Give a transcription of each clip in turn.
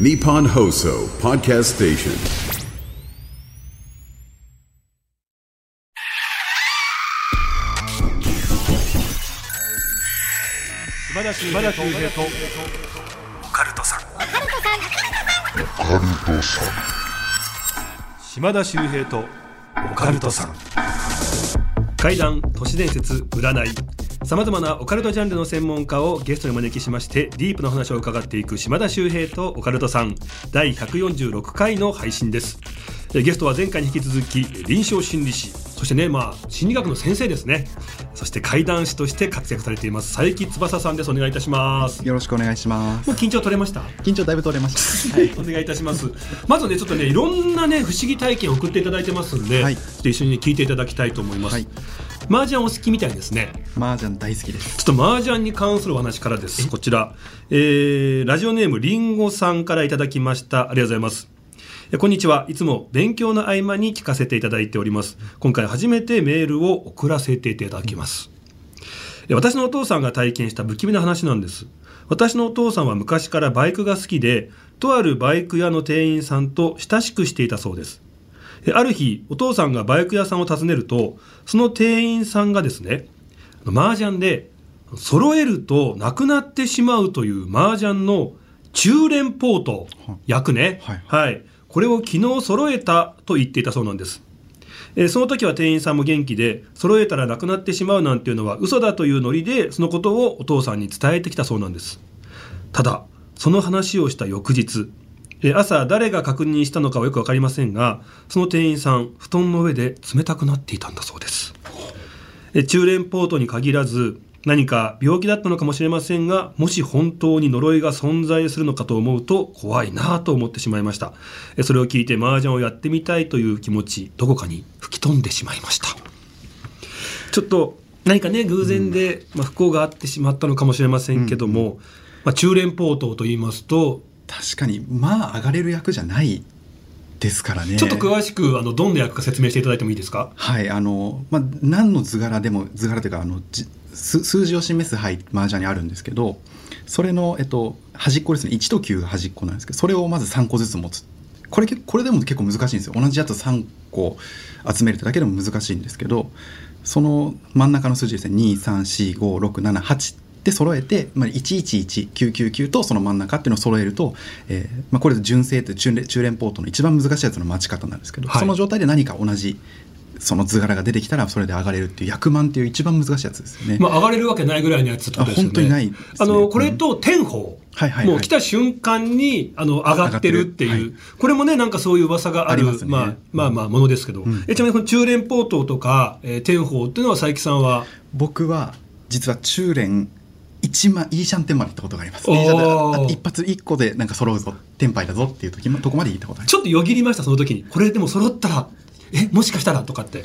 ニポンホーソーパーキャストステーション島田秀平とオカルトさん島田秀平とオカルトさん怪談都市伝説占いさまざまなオカルトジャンルの専門家をゲストにお招きしましてディープな話を伺っていく島田秀平とオカルトさん第146回の配信ですえゲストは前回に引き続き臨床心理士そしてねまあ心理学の先生ですねそして怪談師として活躍されています佐伯翼さんですお願いいたしますよろしくお願いします。もう緊張取れました？緊張だいぶ取れました。はい。お願いいたします。まずね、ちょっとね、いろんなね、不思議体験を送っていただいてますんで、はいちょっと一緒に聞いていただきたいと思います。はい麻雀お好きみたいですね。麻雀大好きです。ちょっと麻雀に関するお話からです。こちら、えー、ラジオネームりんごさんからいただきました。ありがとうございます。えこんにちは。いつも勉強の合間に聞かせていただいております。今回初めてメールを送らせていただきます。え私のお父さんが体験した不気味な話なんです私のお父さんは昔からバイクが好きでとあるバイク屋の店員さんと親しくしていたそうですえある日お父さんがバイク屋さんを訪ねるとその店員さんがですね麻雀で揃えるとなくなってしまうという麻雀の中連ポート役ねはい。はい、これを昨日揃えたと言っていたそうなんです。えーその時は店員さんも元気で揃えたらなくなってしまうなんていうのは嘘だというノリでそのことをお父さんに伝えてきたそうなんです。ただその話をした翌日えー朝誰が確認したのかはよく分かりませんがその店員さん布団の上で冷たくなっていたんだそうです。え中連ポートに限らず何か病気だったのかもしれませんがもし本当に呪いが存在するのかと思うと怖いなぁと思ってしまいました。えそれを聞いて麻雀をやってみたいという気持ちどこかに吹き飛んでしまいました。ちょっと何かね偶然で、まあ、不幸があってしまったのかもしれませんけども、まあ、中連ポートと言いますと確かにまあ上がれる役じゃないですからね。ちょっと詳しくあのどんな役か説明していただいてもいいですか？はいあのまあ何の図柄でも図柄というかあのじ数数字を示す牌麻雀にあるんですけど、それのえっと端っこですね1と9が端っこなんですけど、それをまず3個ずつ持つ。これ結これでも結構難しいんですよ。同じやつ3個集めるだけでも難しいんですけど、その真ん中の数字ですね2345678で揃えて、まあ、111999とその真ん中っていうのを揃えると、えーまあ、これ純正って中連中連ポートの一番難しいやつの待ち方なんですけど、はいその状態で何か同じその図柄が出てきたらそれで上がれるっていう役満っていう一番難しいやつですよね。まあ、上がれるわけないぐらいのやつってことですよね。あ本当にないあの、これと天宝。はいはいはいもう来た瞬間に、あの、上がってるっていう。上がってるこれもね、なんかそういう噂がある、ますねまあ、まあまあ、ものですけど。んえちなみにこの中連ポートとか、えー天宝っていうのは佐伯さんは、僕は実は中連一万イーシャンテンまで行ったことがあります。おーイーシャンテンあ一発一個でなんか揃うぞテンパイだぞっていう時もとこまで行ったことあります。ちょっとよぎりました、その時に。これでも揃ったら、え、もしかしたらとかって。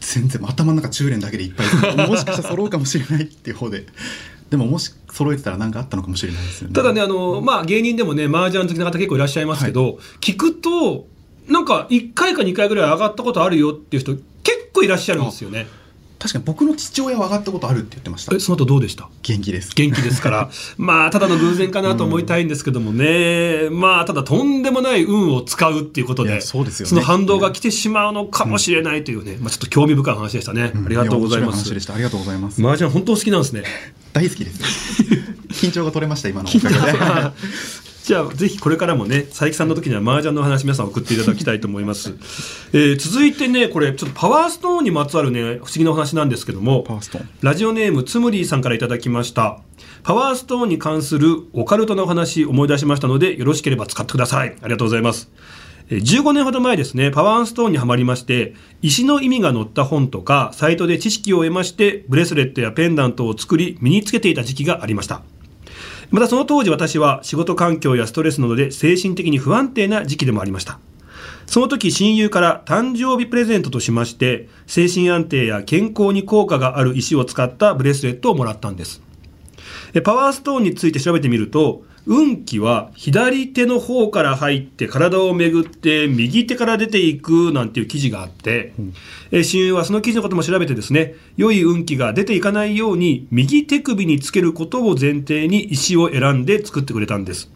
全然頭の中中連だけでいっぱいもしかしたら揃うかもしれないっていう方ででももし揃えてたら何かあったのかもしれないですよねただね、あの、まあ、芸人でもね、麻雀好きな方結構いらっしゃいますけど、聞くと、なんか1回か2回ぐらい上がったことあるよっていう人、結構いらっしゃるんですよね。確かに僕の父親は上がったことあるって言ってました。え、その後どうでした？元気です。元気ですから、まあ、ただの偶然かなと思いたいんですけどもね、まあ、ただとんでもない運を使うっていうことで、そうですよね。の反動が来てしまうのかもしれないというね、まあ、ちょっと興味深い話でしたね。ありがとうございます。ありがとうございます、麻雀本当好きなんですね。大好きです。緊張が取れました今のおかげでじゃあ、ぜひこれからもね、佐伯さんの時には麻雀の話皆さん送っていただきたいと思います。えー続いてね、これ、ちょっとパワーストーンにまつわるね、不思議なお話なんですけども、ラジオネームつむりーさんからいただきました。パワーストーンに関するオカルトのお話思い出しましたので、よろしければ使ってください。ありがとうございます。えー15年ほど前ですね、パワーストーンにはまりまして、石の意味が載った本とか、サイトで知識を得まして、ブレスレットやペンダントを作り、身につけていた時期がありました。またその当時私は仕事環境やストレスなどで精神的に不安定な時期でもありました。その時親友から誕生日プレゼントとしまして、精神安定や健康に効果がある石を使ったブレスレットをもらったんです。パワーストーンについて調べてみると、運気は左手の方から入って体を巡って右手から出ていくなんていう記事があって、え親友はその記事のことも調べてですね、良い運気が出ていかないように右手首につけることを前提に石を選んで作ってくれたんです。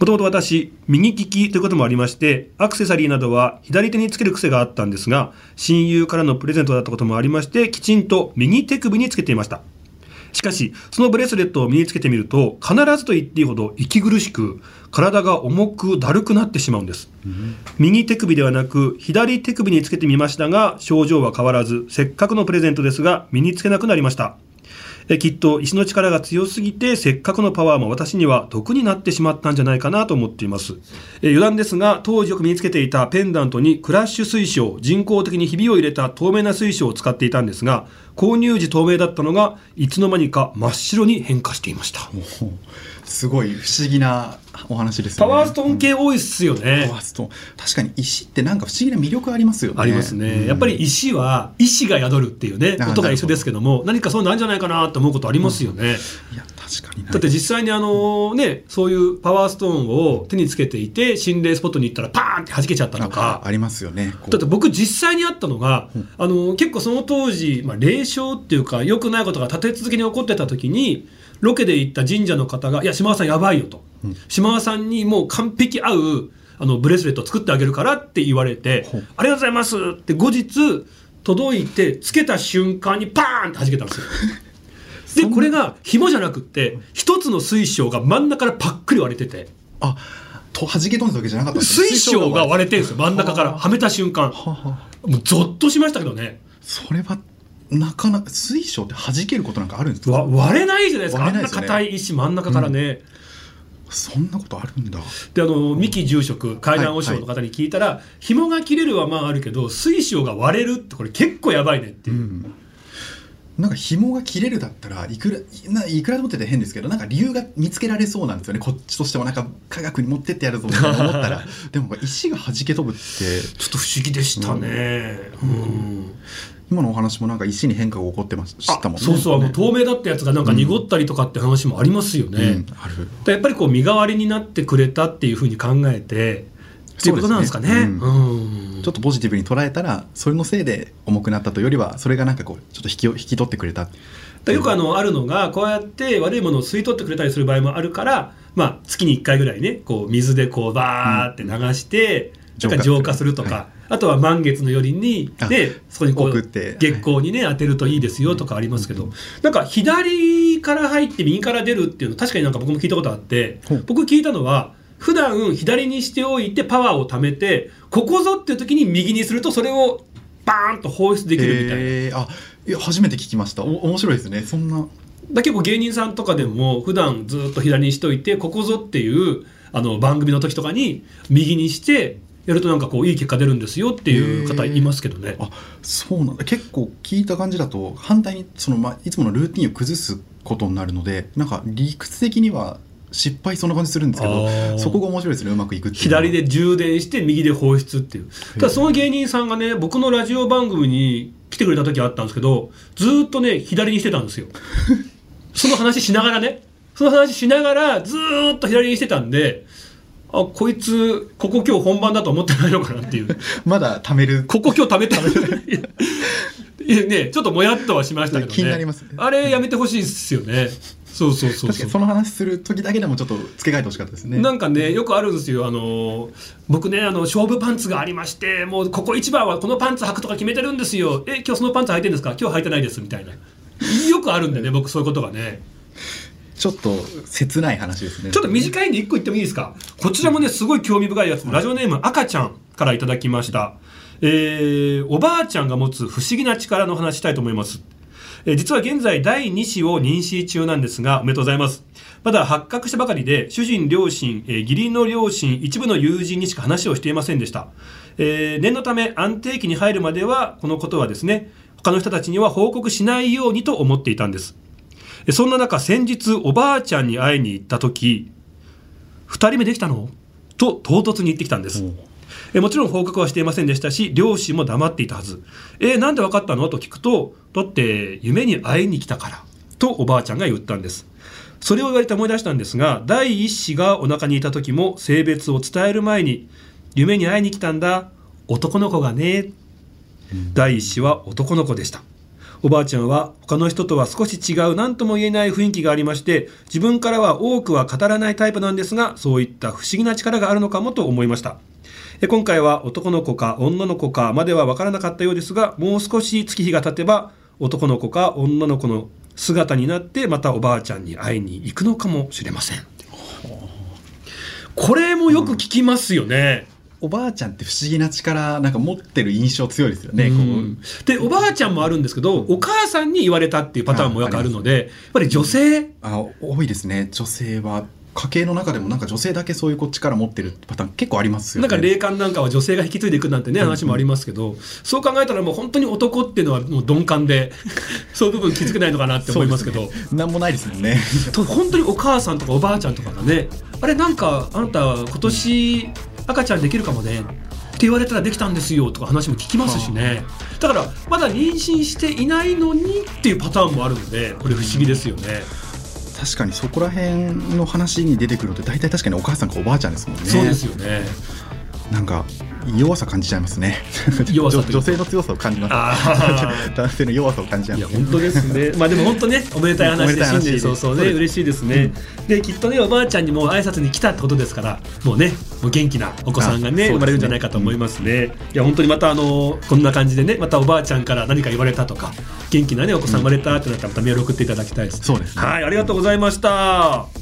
もともと私、右利きということもありまして、アクセサリーなどは左手につける癖があったんですが、親友からのプレゼントだったこともありまして、きちんと右手首につけていました。しかし、そのブレスレットを身につけてみると、必ずと言っていいほど息苦しく、体が重くだるくなってしまうんです。右手首ではなく、左手首につけてみましたが、症状は変わらず、せっかくのプレゼントですが、身につけなくなりました。えきっと石の力が強すぎてせっかくのパワーも私には毒になってしまったんじゃないかなと思っています。え余談ですが当時よく身につけていたペンダントにクラッシュ水晶人工的にひびを入れた透明な水晶を使っていたんですが購入時透明だったのがいつの間にか真っ白に変化していました。すごい不思議なお話ですよね。パワーストーン系多いっすよね、パワーストーン。確かに石ってなんか不思議な魅力ありますよね。ありますね、うん。やっぱり石は意志が宿るっていうねあことが一緒ですけども何かそういうのあるんじゃないかなと思うことありますよね、いや確かにだって実際にあのね、そういうパワーストーンを手につけていて、心霊スポットに行ったらパーンって弾けちゃったとあか。あ。りますよね。だって僕実際にあったのが、あの結構その当時、まあ、霊障っていうか良くないことが立て続けに起こってた時にロケで行った神社の方が「いや島田さんやばいよ」と、島田さんにもう完璧合うあのブレスレットを作ってあげるからって言われてほう「ありがとうございます」って後日届いてつけた瞬間にパーンって弾けたんですよ。でこれが紐じゃなくって一つの水晶が真ん中からパックリ割れてて。あと弾け飛んだわけじゃなかった水晶が割れてるんですよ。真ん中から。はめた瞬間。もうゾッとしましたけどね。それはなかなか水晶って弾けることなんかあるんですか？わ割れないじゃないですか。あんな硬い石真ん中からね、そんなことあるんだ。であの三木住職階段和尚の方に聞いたら、紐が切れるはまああるけど水晶が割れるってこれ結構やばいねっていう、なんか紐が切れるだったらいくらいないくらでもって言ったら変ですけどなんか理由が見つけられそうなんですよね。こっちとしてもなんか科学に持ってってやるぞみたいな 思ったら。でも石が弾け飛ぶって。ちょっと不思議でしたね、うん今のお話もなんか石に変化が起こってましたもんね。そうそうあの透明だったやつがなんか濁ったりとかって話もありますよね、うんある。でやっぱりこう身代わりになってくれたっていうふうに考えてっていうことなんですかね。そうん。ちょっとポジティブに捉えたらそれのせいで重くなったというよりはそれがなんかこうちょっと引き引き取ってくれたでよくあのあるのがこうやって悪いものを吸い取ってくれたりする場合もあるから、まあ、月に1回ぐらいねこう水でこうバーって流して、浄化なんか浄化する。とか、はい。あとは満月の夜にあでそこにこう送って月光にね当てるといいですよとかありますけど、なんか左から入って右から出るっていうの確かになんか僕も聞いたことあってほう。僕聞いたのは普段左にしておいてパワーを貯めてここぞっていう時に右にするとそれをバーンと放出できるみたいな。えー。あいや初めて聞きました。お面白いですね。そんな。だ結構芸人さんとかでも普段ずっと左にしといてここぞっていうあの番組の時とかに右にしてやるとなんかこういい結果出るんですよっていう方いますけどね。あそうなんだ。結構聞いた感じだと反対にその、まあ、いつものルーティンを崩すことになるのでなんか理屈的には失敗そんな感じするんですけどそこが面白いですね。うまくいく左で充電して右で放出っていう。ただその芸人さんがね僕のラジオ番組に来てくれた時あったんですけどずーっとね左にしてたんですよ。その話しながらね。その話しながらずーっと左にしてたんであこいつここ今日本番だと思ってないのかなっていう。まだ貯める。ここ今日食べたねちょっともやっとはしましたけどね。気になりますね。あれやめてほしいですよね。そうそうそうそう。確かにその話する時だけでもちょっと付け替えてほしかったですね。なんかねよくあるんですよ。あの僕ねあの勝負パンツがありましてもうここ一番はこのパンツ履くとか決めてるんですよ。え今日そのパンツ履いてるんですか？今日履いてないです。みたいな。よくあるんでね僕そういうことがねちょっと切ない話ですね。ちょっと短いんで一個言ってもいいですか？こちらもねすごい興味深いやつ。ラジオネーム赤ちゃんからいただきました。えーおばあちゃんが持つ不思議な力の話したいと思います。えー実は現在第2子を妊娠中なんですがおめでとうございます。まだ発覚したばかりで主人両親、えー義理の両親一部の友人にしか話をしていませんでした、えー念のため安定期に入るまではこのことはですね他の人たちには報告しないようにと思っていたんです。えそんな中先日おばあちゃんに会いに行った時二人目できたの？と唐突に言ってきたんです。えもちろん報告はしていませんでしたし両親も黙っていたはず。えなんで分かったの？と聞くとだって夢に会いに来たからとおばあちゃんが言ったんです。それを言われて思い出したんですが第一子がお腹にいた時も性別を伝える前に夢に会いに来たんだ男の子がね。第一子は男の子でしたおばあちゃんは他の人とは少し違う何とも言えない雰囲気がありまして自分からは多くは語らないタイプなんですがそういった不思議な力があるのかもと思いました。今回は男の子か女の子かまでは分からなかったようですがもう少し月日が経てば男の子か女の子の姿になってまたおばあちゃんに会いに行くのかもしれません。これもよく聞きますよね、おばあちゃんって不思議な力なんか持ってる印象強いですよね、うん。でおばあちゃんもあるんですけどお母さんに言われたっていうパターンもよくあるのでやっぱり女性？あ多いですね。女性は家計の中でもなんか女性だけそういう力持ってるパターン結構ありますよね。なんか霊感なんかは女性が引き継いでいくなんてね話もありますけど、そう考えたらもう本当に男っていうのはもう鈍感で そういう部分気づけないのかなって思いますけど。なんもないですもんね。と本当にお母さんとかおばあちゃんとかがねあれなんかあなた今年赤ちゃんできるかもね。って言われたらできたんですよとか話も聞きますしね。だからまだ妊娠していないのにっていうパターンもあるのでこれ不思議ですよね。確かにそこら辺の話に出てくるのって大体確かにお母さんかおばあちゃんですもんね。そうですよねなんか弱さ感じちゃいますね 弱さ女性の強さを感じますあ 男性の弱さを感じちゃいます本当ですね。まあでも本当ねおめでたい話で新年早々ね嬉しいですね。できっとねおばあちゃんにも挨拶に来たってことですからもうねもう元気なお子さんがねね生まれるんじゃないかと思いますね。いや本当にまたあのこんな感じでねまたおばあちゃんから何か言われたとか元気なねお子さん生まれたってなったらまたメール送っていただきたいです。そうですねはいありがとうございました。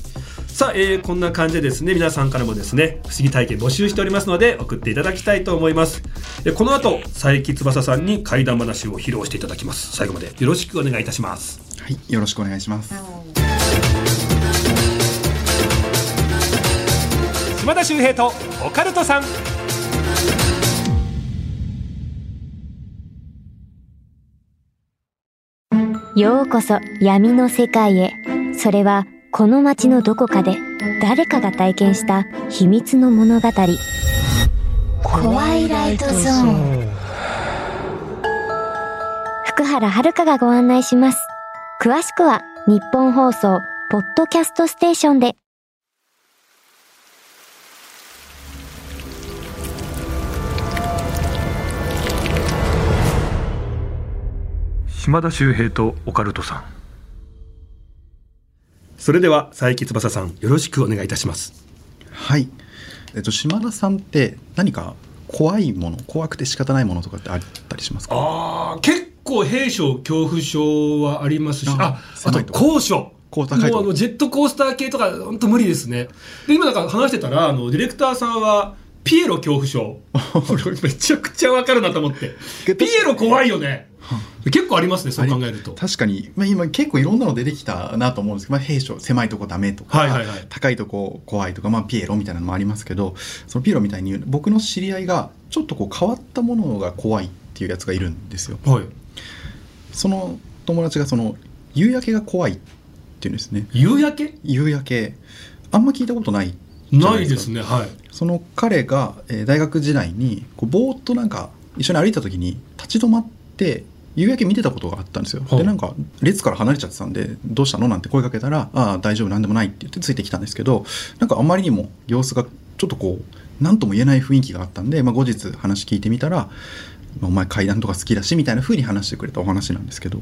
さあ、えーこんな感じでですね皆さんからもですね不思議体験募集しておりますので送っていただきたいと思います。でこの後佐伯翼さんに怪談話を披露していただきます。最後までよろしくお願いいたします。はいよろしくお願いします。島田秀平とオカルトさん。ようこそ闇の世界へ。それはこの街のどこかで誰かが体験した秘密の物語。怖いライトゾーン。福原遥がご案内します。詳しくは日本放送ポッドキャストステーションで。島田秀平とオカルトさんそれでは佐伯翼さんよろしくお願いいたします。はい。えっと島田さんって何か怖いもの怖くて仕方ないものとかってあったりしますか？ああ結構兵所恐怖症はありますし。ああと高所。もうあのジェットコースター系とか本当無理ですね。で今なんか話してたらあのディレクターさんはピエロ恐怖症。これめちゃくちゃわかるなと思って。ピエロ怖いよね結構ありますねそう考えると。確かに、まあ、今結構いろんなの出てきたなと思うんですけど、まあ、兵所狭いとこダメとか、はいはいはい。高いとこ怖いとか、まあ、ピエロみたいなのもありますけどそのピエロみたいに僕の知り合いがちょっとこう変わったものが怖いっていうやつがいるんですよ。はい。その友達がその夕焼けが怖いっていうんですね。夕焼け？夕焼け。あんま聞いたことないないですか。ねはい。その彼が、えー大学時代にこうぼーっとなんか一緒に歩いた時に立ち止まって夕焼け見てたことがあったんですよ、はいでなんか列から離れちゃってたんで「どうしたの?」なんて声かけたら「ああ大丈夫なんでもない」って言ってついてきたんですけどなんかあまりにも様子がちょっとこう何とも言えない雰囲気があったんで、まあ、後日話聞いてみたら「まあお前階段とか好きだし」みたいな風に話してくれたお話なんですけど、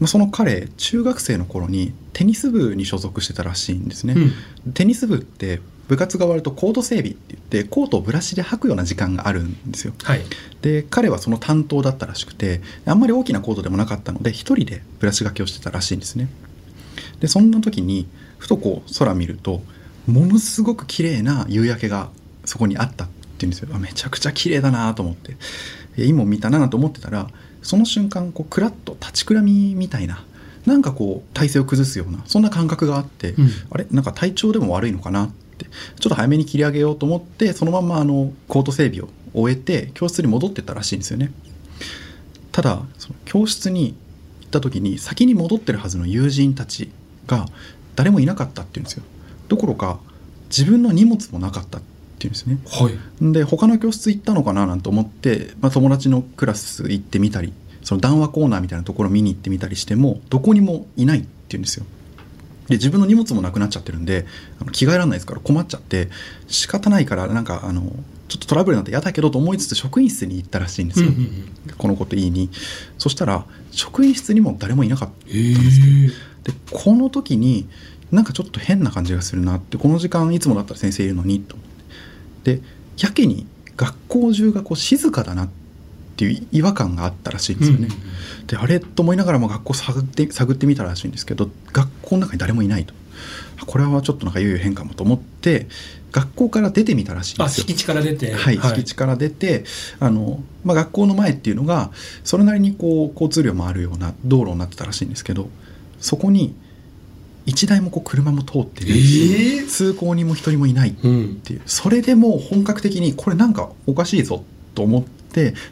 まあ、その彼中学生の頃にテニス部に所属してたらしいんですね。うんテニス部って部活が終わるとコート整備って言ってコートをブラシで履くような時間があるんですよ。はい。で彼はその担当だったらしくてあんまり大きなコートでもなかったので一人でブラシがけをしてたらしいんですね。でそんな時にふとこう空見るとものすごく綺麗な夕焼けがそこにあったっていうんですよ。あめちゃくちゃ綺麗だなと思って。えいいもん見たなと思ってたらその瞬間こうクラッと立ちくらみみたいななんかこう体勢を崩すようなそんな感覚があって、うん。あれ？なんか体調でも悪いのかなってちょっと早めに切り上げようと思ってそのままあのコート整備を終えて教室に戻ってったらしいんですよね。ただその教室に行った時に先に戻ってるはずの友人たちが誰もいなかったっていうんですよ。どころか自分の荷物もなかったっていうんですね。はい。で他の教室行ったのかななんて思って、まあ、友達のクラス行ってみたりその談話コーナーみたいなところ見に行ってみたりしてもどこにもいないっていうんですよで自分の荷物もなくなっちゃってるんであの着替えられないですから困っちゃって仕方ないからなんかあのちょっとトラブルになって嫌だけどと思いつつ職員室に行ったらしいんですよ、うんうんうん。このこと言いに。そしたら職員室にも誰もいなかったへえ。でこの時になんかちょっと変な感じがするなってこの時間いつもだったら先生いるのにと思って。でやけに学校中がこう静かだなっていう違和感があったらしいんですよね、であれと思いながらも学校探って探ってみたらしいんですけど学校の中に誰もいないと。あこれはちょっとなんかいよいよ変かもと思って学校から出てみたらしいんですよ。あ敷地から出て。はい、敷地から出てあの、まあ、学校の前っていうのがそれなりにこう交通量もあるような道路になってたらしいんですけどそこに一台もこう車も通ってないし、えー？通行人も一人もいないっうんていう。それでもう本格的にこれなんかおかしいぞと思って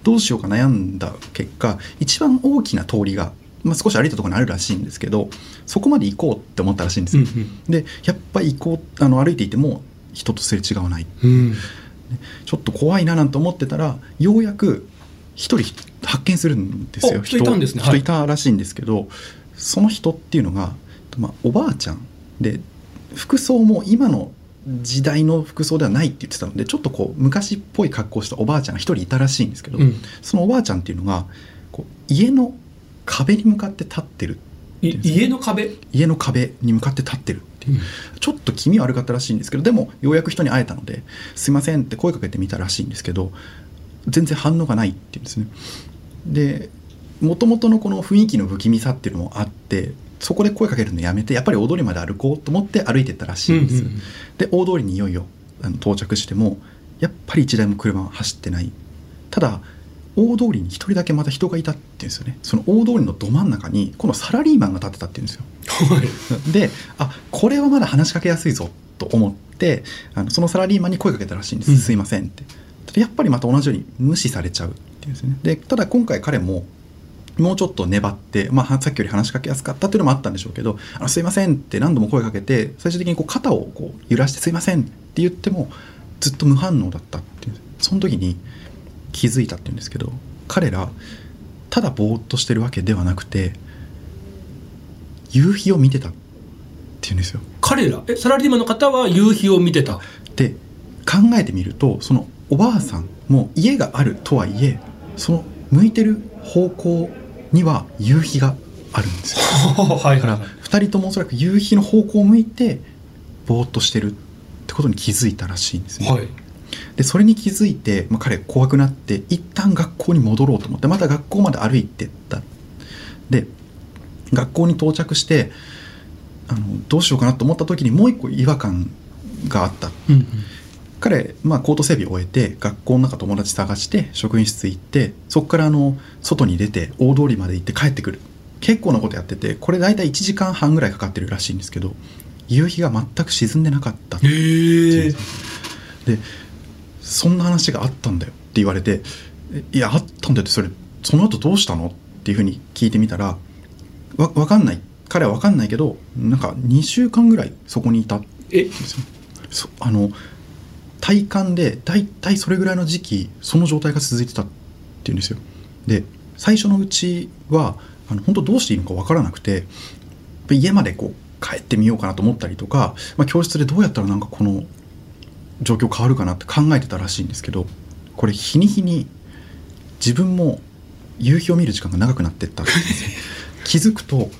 どうしようか悩んだ結果一番大きな通りが、まあ、少し歩いたところにあるらしいんですけどそこまで行こうって思ったらしいんですよ。うんうん。でやっぱり行こうあの歩いていても人とすれ違わない。うん。ちょっと怖いななんて思ってたらようやく一人発見するんですよ。あ人いたんですね。人はい。いたらしいんですけど、その人っていうのが、まあ、おばあちゃんで服装も今の時代の服装ではないって言ってたのでちょっとこう昔っぽい格好をしたおばあちゃんが一人いたらしいんですけど、うん。そのおばあちゃんっていうのがこう家の壁に向かって立ってるい家の壁？家の壁に向かって立ってるっていう、ちょっと気味悪かったらしいんですけどでもようやく人に会えたので「すいません」って声かけてみたらしいんですけど全然反応がないっていうんですね。でもともとのこの雰囲気の不気味さっていうのもあってそこで声かけるのやめてやっぱり大通りまで歩こうと思って歩いてったらしいんです、うんうんうん。で大通りにいよいよあの到着してもやっぱり一台も車は走ってない。ただ大通りに一人だけまた人がいたっていうんですよね。その大通りのど真ん中にこのサラリーマンが立ってたっていうんですよ。はい。であこれはまだ話しかけやすいぞと思ってあのそのサラリーマンに声かけたらしいんです、うん。すいませんって。やっぱりまた同じように無視されちゃうっていうんですね。でただ今回彼ももうちょっと粘って、まあ、さっきより話しかけやすかったっていうのもあったんでしょうけど「あのすいません」って何度も声かけて最終的にこう肩をこう揺らして「すいません」って言ってもずっと無反応だったっていうその時に気づいたっていうんですけど彼らただぼーっとしてるわけではなくて夕日を見てたっていうんですよ。彼ら？えサラリーマンの方は夕日を見てた？で考えてみるとそのおばあさんも家があるとはいえその向いてる方向には夕日があるんですよ。はいだから2人ともおそらく夕日の方向を向いてぼーっとしてるってことに気づいたらしいんですね、はい。でそれに気づいて、まあ、彼怖くなって一旦学校に戻ろうと思ってまた学校まで歩いてった。で学校に到着してあのどうしようかなと思った時にもう一個違和感があった。うんうん彼、まあ、コート整備を終えて学校の中友達探して職員室行ってそこからあの外に出て大通りまで行って帰ってくる。結構なことやっててこれ大体1時間半ぐらいかかってるらしいんですけど夕日が全く沈んでなかったへえでそんな話があったんだよって言われてえいやあったんだよってそれその後どうしたのっていうふうに聞いてみたらわ分かんない。彼は分かんないけどなんか2週間ぐらいそこにいたんえ？あの体感で大体それぐらいの時期その状態が続いてたっていうんですよ。で最初のうちはあの本当どうしていいのか分からなくて家までこう帰ってみようかなと思ったりとか、まあ、教室でどうやったらなんかこの状況変わるかなって考えてたらしいんですけどこれ日に日に自分も夕日を見る時間が長くなってったんで 気づくと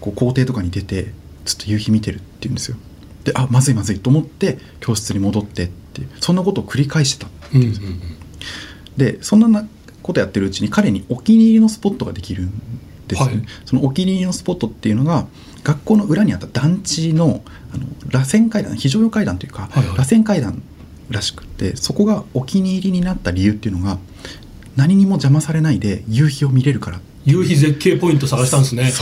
こう校庭とかに出てずっと夕日見てるって言うんですよ。であまずいまずいと思って教室に戻ってってそんなことを繰り返してたう。んうんでそんなことやってるうちに彼にお気に入りのスポットができるんですよね、はい。そのお気に入りのスポットっていうのが学校の裏にあった団地のあの螺旋階段非常用階段というか、はいはい。螺旋階段らしくってそこがお気に入りになった理由っていうのが何にも邪魔されないで夕日を見れるから夕日絶景ポイント探したんですね。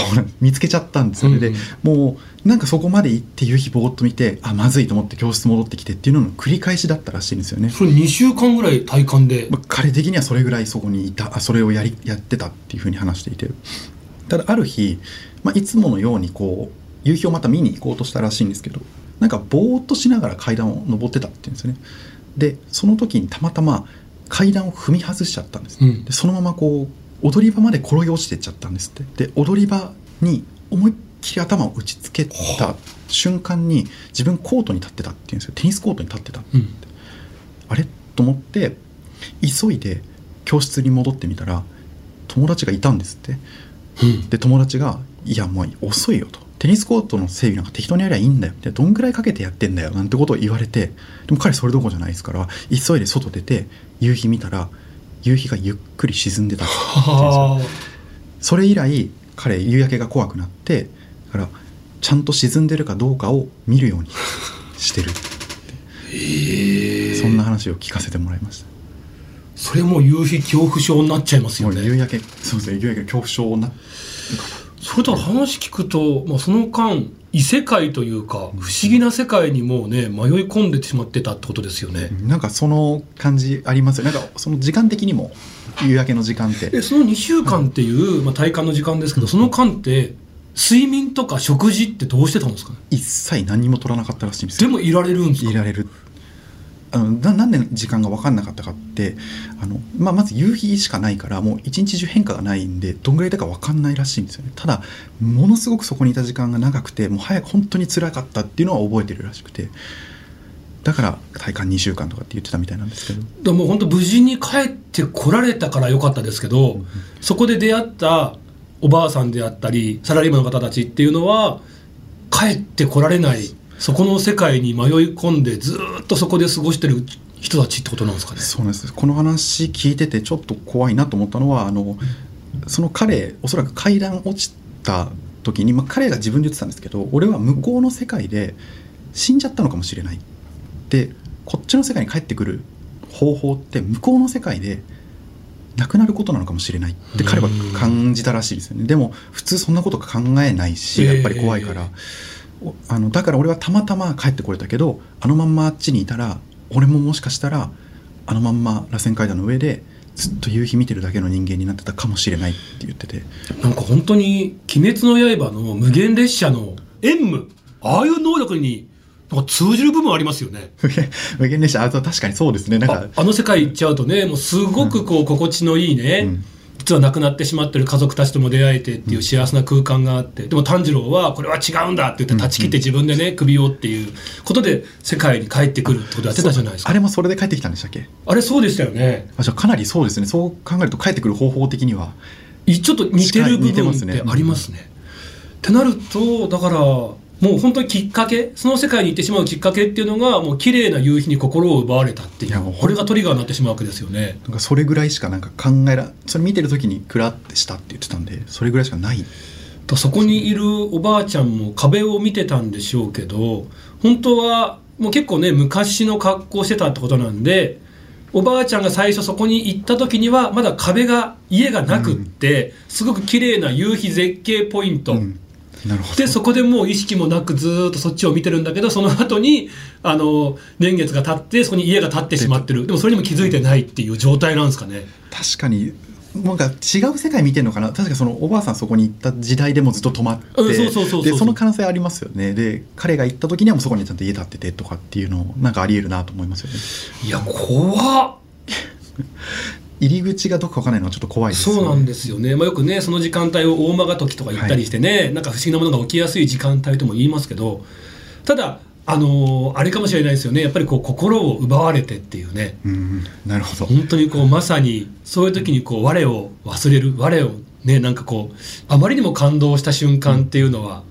見つけちゃったんですよね、うんうん。でもうなんかそこまで行って夕日ぼーっと見てあまずいと思って教室戻ってきてっていうのの繰り返しだったらしいんですよね。それ2週間ぐらい体感で。まあ彼的にはそれぐらいそこにいたあそれをやりやってたっていうふうに話していて。ただある日、まあ、いつものようにこう夕日をまた見に行こうとしたらしいんですけどなんかぼーっとしながら階段を登ってたっていうんですよね。でその時にたまたま階段を踏み外しちゃったんです、うん。でそのままこう踊り場まで転げ落ちてっちゃったんですって。で踊り場に思いっきり頭を打ちつけた瞬間に自分コートに立ってたっていうんですよ。テニスコートに立ってたうん。あれ？ってと思って急いで教室に戻ってみたら友達がいたんですって。で友達が「いやもう遅いよ」と。テニスコートの整備なんか適当にやりゃいいんだよみたいなどんぐらいかけてやってんだよなんてことを言われてでも彼それどころじゃないですから急いで外出て夕日見たら夕日がゆっくり沈んでた それ以来彼夕焼けが怖くなってだからちゃんと沈んでるかどうかを見るようにしてるへえそんな話を聞かせてもらいました。それもう夕日恐怖症になっちゃいますよもう夕ね焼けそうですね夕焼け恐怖症なそれと話聞くと、まあ、その間異世界というか不思議な世界にもうね迷い込んでしまってたってことですよね、なんかその感じありますよ。なんかその時間的にも夕焼けの時間って。えその2週間っていう、まあ、体感の時間ですけどその間って睡眠とか食事ってどうしてたんですかね？一切何も取らなかったらしいんですよ。でもいられるんですか？いられるあのなんで時間が分かんなかったかってあの、まあ、まず夕日しかないからもう一日中変化がないんでどんぐらいだか分かんないらしいんですよね。ただものすごくそこにいた時間が長くてもう早く本当に辛かったっていうのは覚えてるらしくて。だから体感2週間とかって言ってたみたいなんですけど。でも本当無事に帰ってこられたからよかったですけど、そこで出会ったおばあさんであったりサラリーマンの方たちっていうのは帰ってこられないそこの世界に迷い込んでずーっとそこで過ごしてる人たちってことなんですかね？そうなんですこの話聞いててちょっと怖いなと思ったのはあのその彼おそらく階段落ちた時に、まあ、彼が自分で言ってたんですけど俺は向こうの世界で死んじゃったのかもしれないでこっちの世界に帰ってくる方法って向こうの世界でなくなることなのかもしれないって彼は感じたらしいですよね。でも普通そんなこと考えないしやっぱり怖いから、おあのだから俺はたまたま帰ってこれたけどあのまんまあっちにいたら俺ももしかしたらあのまんま螺旋階段の上でずっと夕日見てるだけの人間になってたかもしれないって言ってて。なんか本当に「鬼滅の刃」の無限列車の縁武ああいう能力になんか通じる部分ありますよね。無限列車あと確かにそうですね。なんあかあの世界行っちゃうとねもうすごくこう心地のいいね、うん実は亡くなってしまってる家族たちとも出会えてっていう幸せな空間があって、でも炭治郎はこれは違うんだって言って断ち切って自分でね首をっていうことで世界に帰ってくるってことやってたじゃないですかあれもそれで帰ってきたんでしたっけ？あれそうでしたよね。あじゃあかなりそうですね。そう考えると帰ってくる方法的にはいちょっと似てる部分っますね。てありますね。ってなるとだからもう本当にきっかけその世界に行ってしまうきっかけっていうのがもう綺麗な夕日に心を奪われたっていいやもううこれがトリガーになってしまうわけですよね。なんかそれぐらいしかなんか考えらそれ見てる時にクラってしたって言ってたんでそれぐらいしかない。とそこにいるおばあちゃんも壁を見てたんでしょうけど本当はもう結構ね昔の格好してたってことなんでおばあちゃんが最初そこに行った時にはまだ壁が家がなくって、すごく綺麗な夕日絶景ポイント、うんでそこでもう意識もなくずーっとそっちを見てるんだけどその後に あの年月が経ってそこに家が建ってしまってる。でもそれにも気づいてないっていう状態なんですかね。確かに。なんか違う世界見てるのかな。確かそのおばあさんそこに行った時代でもずっと止まってでその可能性ありますよね。で彼が行った時にはもうそこにちゃんと家建っててとかっていうのなんかありえるなと思いますよね。いや怖っ 入り口がどこかわかんないのはちょっと怖いですよね。そうなんですよね、まあ、よくねその時間帯を大間が時とか言ったりしてね、なんか不思議なものが起きやすい時間帯とも言いますけどただあのーあれかもしれないですよね。やっぱりこう心を奪われてっていうね。うんなるほど。本当にこうまさにそういう時にこう我を忘れる我をねなんかこうあまりにも感動した瞬間っていうのは、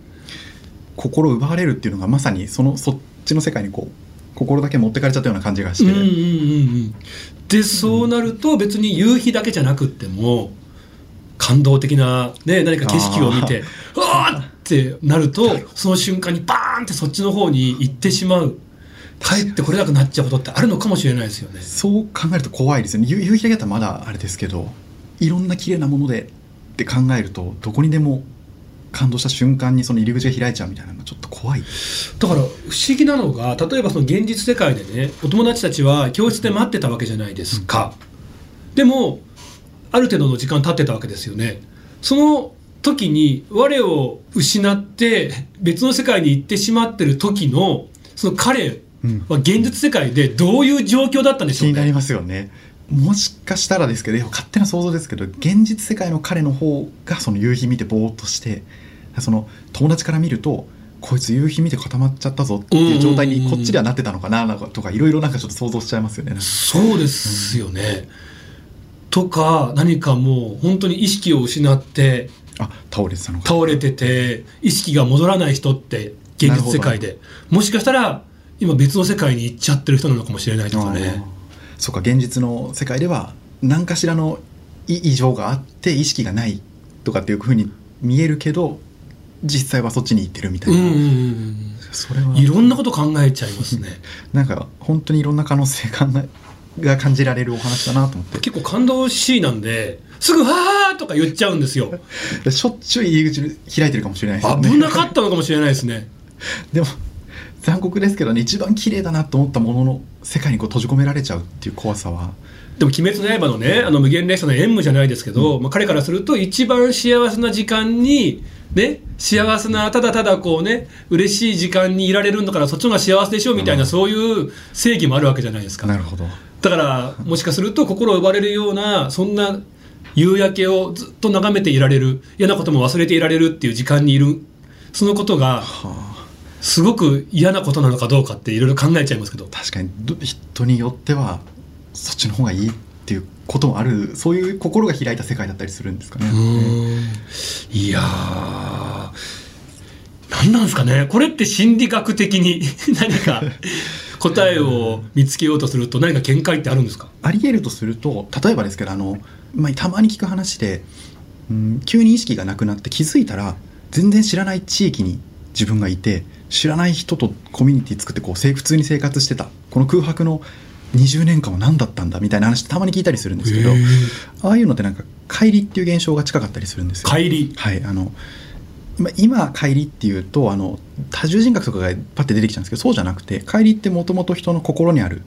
心奪われるっていうのがまさにそのそっちの世界にこう心だけ持ってかれちゃったような感じがして、うんうんうんうんでそうなると別に夕日だけじゃなくっても感動的な、ね、何か景色を見てうわーってなるとその瞬間にバーンってそっちの方に行ってしまう。帰ってこれなくなっちゃうことってあるのかもしれないですよね。そう考えると怖いですよね。夕夕日だけだったらまだあれですけどいろんな綺麗なものでって考えるとどこにでも感動した瞬間にその入り口が開いちゃうみたいなのがちょっと怖い。だから不思議なのが例えばその現実世界でねお友達たちは教室で待ってたわけじゃないですか、でもある程度の時間経ってたわけですよね。その時に我を失って別の世界に行ってしまってる時のその彼は現実世界でどういう状況だったんでしょうね。気になりますよねもしかしたらですけど勝手な想像ですけど現実世界の彼の方がその夕日見てぼーっとしてその友達から見るとこいつ夕日見て固まっちゃったぞっていう状態にこっちではなってたのかなとかいろいろなんかちょっと想像しちゃいますよね。そうですよね。とか何かもう本当に意識を失ってあ倒れてたのか倒れてて意識が戻らない人って現実世界でもしかしたら今別の世界に行っちゃってる人なのかもしれないとかね。そうか現実の世界では何かしらのい異常があって意識がないとかっていうふうに見えるけど実際はそっちに行ってるみたいな、うんうんうんそれはいろんなこと考えちゃいますね。なんか本当にいろんな可能性がなが感じられるお話だなと思って結構感動しいなんですぐ「わー!」とか言っちゃうんですよ。しょっちゅう入り口開いてるかもしれないですよね危なかったのかもしれないですね。でも残酷ですけどね一番綺麗だなと思ったものの世界にこう閉じ込められちゃうっていう怖さは。でも「鬼滅の刃」のねあの無限列車の縁武じゃないですけど、まあ、彼からすると一番幸せな時間にね幸せなただただこうね嬉しい時間にいられるんだからそっちの方が幸せでしょみたいな、そういう正義もあるわけじゃないですか。なるほど。だからもしかすると心を奪われるようなそんな夕焼けをずっと眺めていられる嫌なことも忘れていられるっていう時間にいるそのことがはあすごく嫌なことなのかどうかっていろいろ考えちゃいますけど。確かにど人によってはそっちの方がいいっていうこともある。そういう心が開いた世界だったりするんですかね。いやー。何なんですかね。これって心理学的に 何か答えを見つけようとすると何か見解ってあるんですか？ありえるとすると例えばですけどあの、まあ、たまに聞く話で、うん、急に意識がなくなって気づいたら全然知らない地域に自分がいて知らない人とコミュニティ作ってこう普通に生活してた。この空白の20年間は何だったんだみたいな話たまに聞いたりするんですけどああいうのってなんか乖離っていう現象が近かったりするんですよ。乖離はいあのまあ今乖離っていうとあの多重人格とかがパッて出てきちゃうんですけどそうじゃなくて乖離ってもともと人の心にある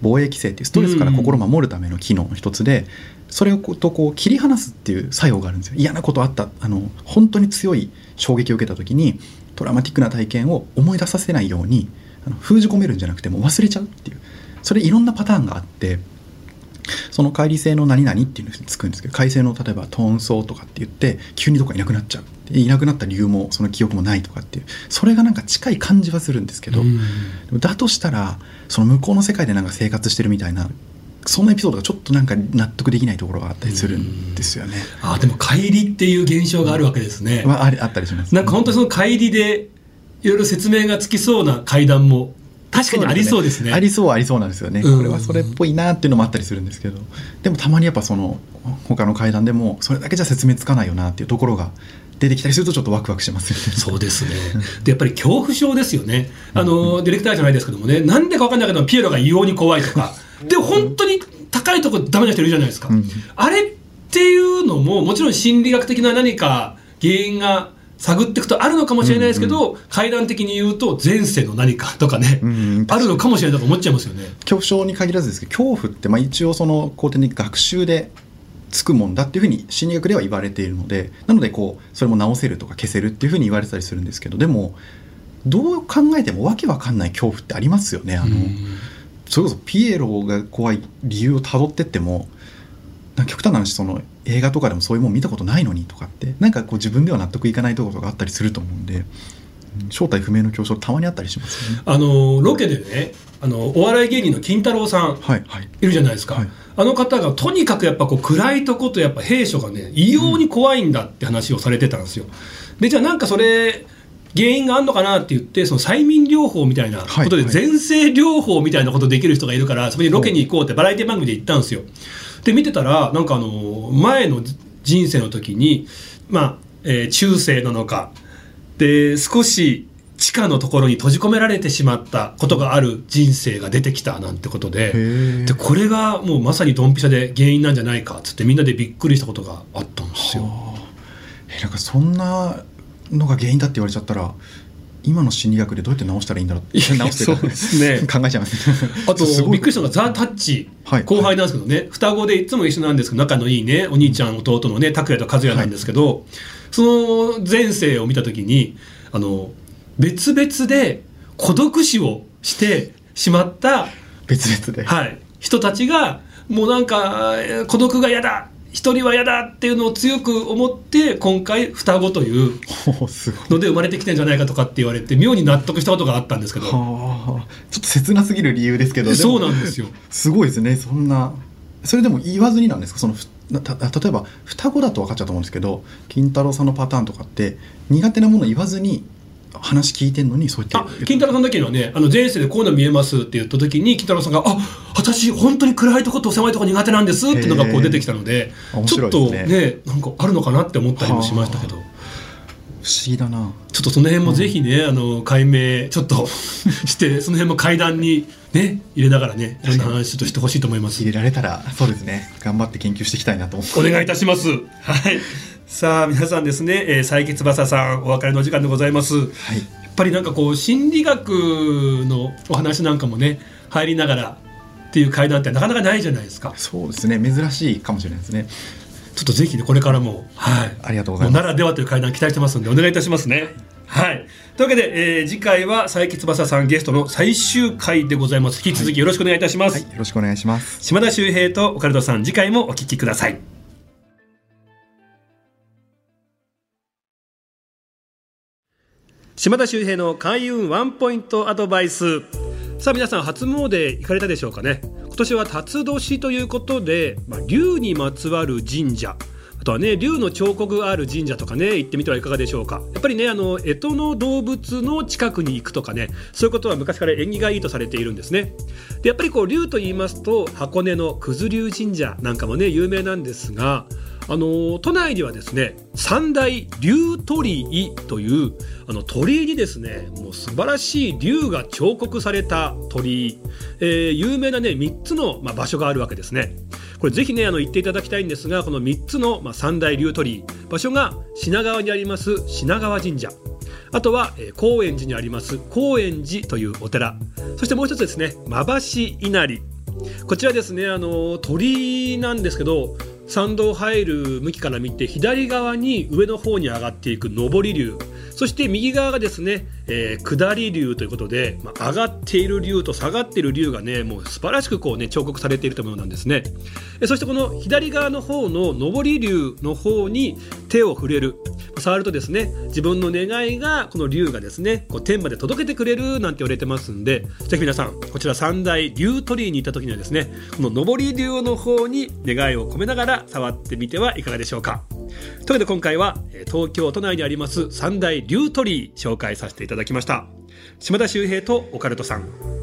防衛規制っていうストレスから心を守るための機能の一つで、それをことこう切り離すっていう作用があるんですよ。嫌なことあったあの本当に強い衝撃を受けた時にトラウマティックな体験を思い出させないようにあの封じ込めるんじゃなくてもう忘れちゃうっていうそれいろんなパターンがあってその乖離性の何々っていうのにつくんですけど乖離性の例えばトーン層とかって言って急にどっかいなくなっちゃうでいなくなった理由もその記憶もないとかっていうそれがなんか近い感じはするんですけど、だとしたらその向こうの世界でなんか生活してるみたいなそんなエピソードがちょっとなんか納得できないところがあったりするんですよね。あでも乖離っていう現象があるわけですね、まあ、ありあったりします、なんか本当にその乖離でいろいろ説明がつきそうな階段も確かにありそうですねありそうはありそうなんですよね、うんこれはそれっぽいなっていうのもあったりするんですけどでもたまにやっぱその他の階段でもそれだけじゃ説明つかないよなっていうところが出てきたりするとちょっとワクワクしますよね。そうですね。で、やっぱり恐怖症ですよね。あの、ディレクターじゃないですけどもね、なんでかわかんないけど、ピエロが異様に怖いとか。で、本当に高いとこダメな人いるじゃないですか。うん。あれっていうのも、もちろん心理学的な何か原因が探っていくとあるのかもしれないですけど、階段的に言うと前世の何かとかね、うんあるのかもしれないとか思っちゃいますよね。恐怖症に限らずですけど恐怖ってまあ一応その後天的学習でつくもんだっていうふうに心理学では言われているのでなのでこうそれも直せるとか消せるっていうふうに言われてたりするんですけどでもどう考えてもわけわかんない恐怖ってありますよねあの、それこそピエロが怖い理由をたどってっても極端な話その映画とかでもそういうもん見たことないのにとかってなんかこう自分では納得いかないところがあったりすると思うんでうん正体不明の恐怖症たまにあったりしますよね。あの、ロケでね、あの、お笑い芸人の金太郎さん、はいはい。いるじゃないですか、はい。あの方がとにかくやっぱこう暗いとことやっぱ兵所がね異様に怖いんだって話をされてたんですよ。でじゃあなんかそれ原因があるのかなって言ってその催眠療法みたいなことではい。はい前世療法みたいなことできる人がいるからそこにロケに行こうってバラエティ番組で行ったんですよ。で見てたらなんかあの前の人生の時にまあ、えー中世なのか。で少し地下のところに閉じ込められてしまったことがある人生が出てきたなんてことでー。でこれがもうまさにドンピシャで原因なんじゃないかっつってみんなでびっくりしたことがあったんですよ。えなんかそんなのが原因だって言われちゃったら今の心理学でどうやって直したらいいんだろういや直してそうですね。考えちゃいますね。あとびっくりしたのがザ・タッチ、はい。後輩なんですけどね、双子でいつも一緒なんですけど仲のいいね。お兄ちゃん弟のね拓也と和也なんですけど、その前世を見た時にあの別々で孤独死をしてしまった別々で、はい、人たちがもうなんかえー孤独が嫌だ一人は嫌だっていうのを強く思って今回双子というので生まれてきてんじゃないかとかって言われて妙に納得したことがあったんですけど。はあ。ちょっと切なすぎる理由ですけどそうなんですよ。すごいですね。そんなそれでも言わずになんですか？そのふなた例えば双子だと分かっちゃうと思うんですけど金太郎さんのパターンとかって苦手なもの言わずに話聞いてんのにそうやあって。金太郎さんの時のねあの前世でこういうの見えますって言った時に金太郎さんが「あ私本当に暗いとこと狭いとこ苦手なんです」っていうのがこう出てきたので面ちょっとねねなんかあるのかなって思ったりもしましたけど。不思議だな。ちょっとその辺もぜひね、あの解明ちょっと してその辺も階段にね入れながらねいろんな話ちょっとしてほしいと思います。入れられたらそうですね。頑張って研究していきたいなと思って。お願いいたします。はいさあ皆さんですね、えー、佐伯翼さんお別れの時間でございますやっはいぱりなんかこう心理学のお話なんかもね入りながらっていう階段ってなかなかないじゃないですかそうですね珍しいかもしれないですねちょっとぜひねこれからもはいありがとうございますならではという階段期待してますのでお願いいたしますね。はい。というわけで、えー次回は佐伯翼さんゲストの最終回でございます。引き続きよろしくお願いいたします。はいよろしくお願いします島田秀平とオカルトさん次回もお聞きください。島田秀平の開運ワンポイントアドバイス。さあ皆さん初詣行かれたでしょうかね？今年は辰年ということで、まあ、竜にまつわる神社。あとはね竜の彫刻がある神社とかね行ってみてはいかがでしょうか？やっぱりねあの干支の動物の近くに行くとかねそういうことは昔から縁起がいいとされているんですね。でやっぱりこう竜と言いますと箱根の九頭竜神社なんかもね有名なんですがあの都内にはですね三大竜鳥居というあの鳥居にですねもう素晴らしい竜が彫刻された鳥居、えー有名なね3つの、まあ、場所があるわけですね。これぜひねあの行っていただきたいんですがこの3つの、まあ、三大竜鳥居。場所が品川にあります品川神社。あとは、えー高円寺にあります高円寺というお寺。そしてもう一つですね馬橋稲荷。こちらですねあの鳥居なんですけど参道入る向きから見て左側に上の方に上がっていく上り流。そして右側がですね、えー下り竜ということで、まあ、上がっている竜と下がっている竜がねもう素晴らしくこうね彫刻されているというものなんですね。えそしてこの左側の方の上り竜の方に手を触れる。触るとですね自分の願いがこの竜がですねこう天まで届けてくれるなんて言われてますんでぜひ皆さんこちら三大竜鳥居に行った時にはですねこの上り竜の方に願いを込めながら触ってみてはいかがでしょうか。というわけで今回は東京都内にあります三大竜鳥居紹介させていただきました。島田秀平とオカルトさん。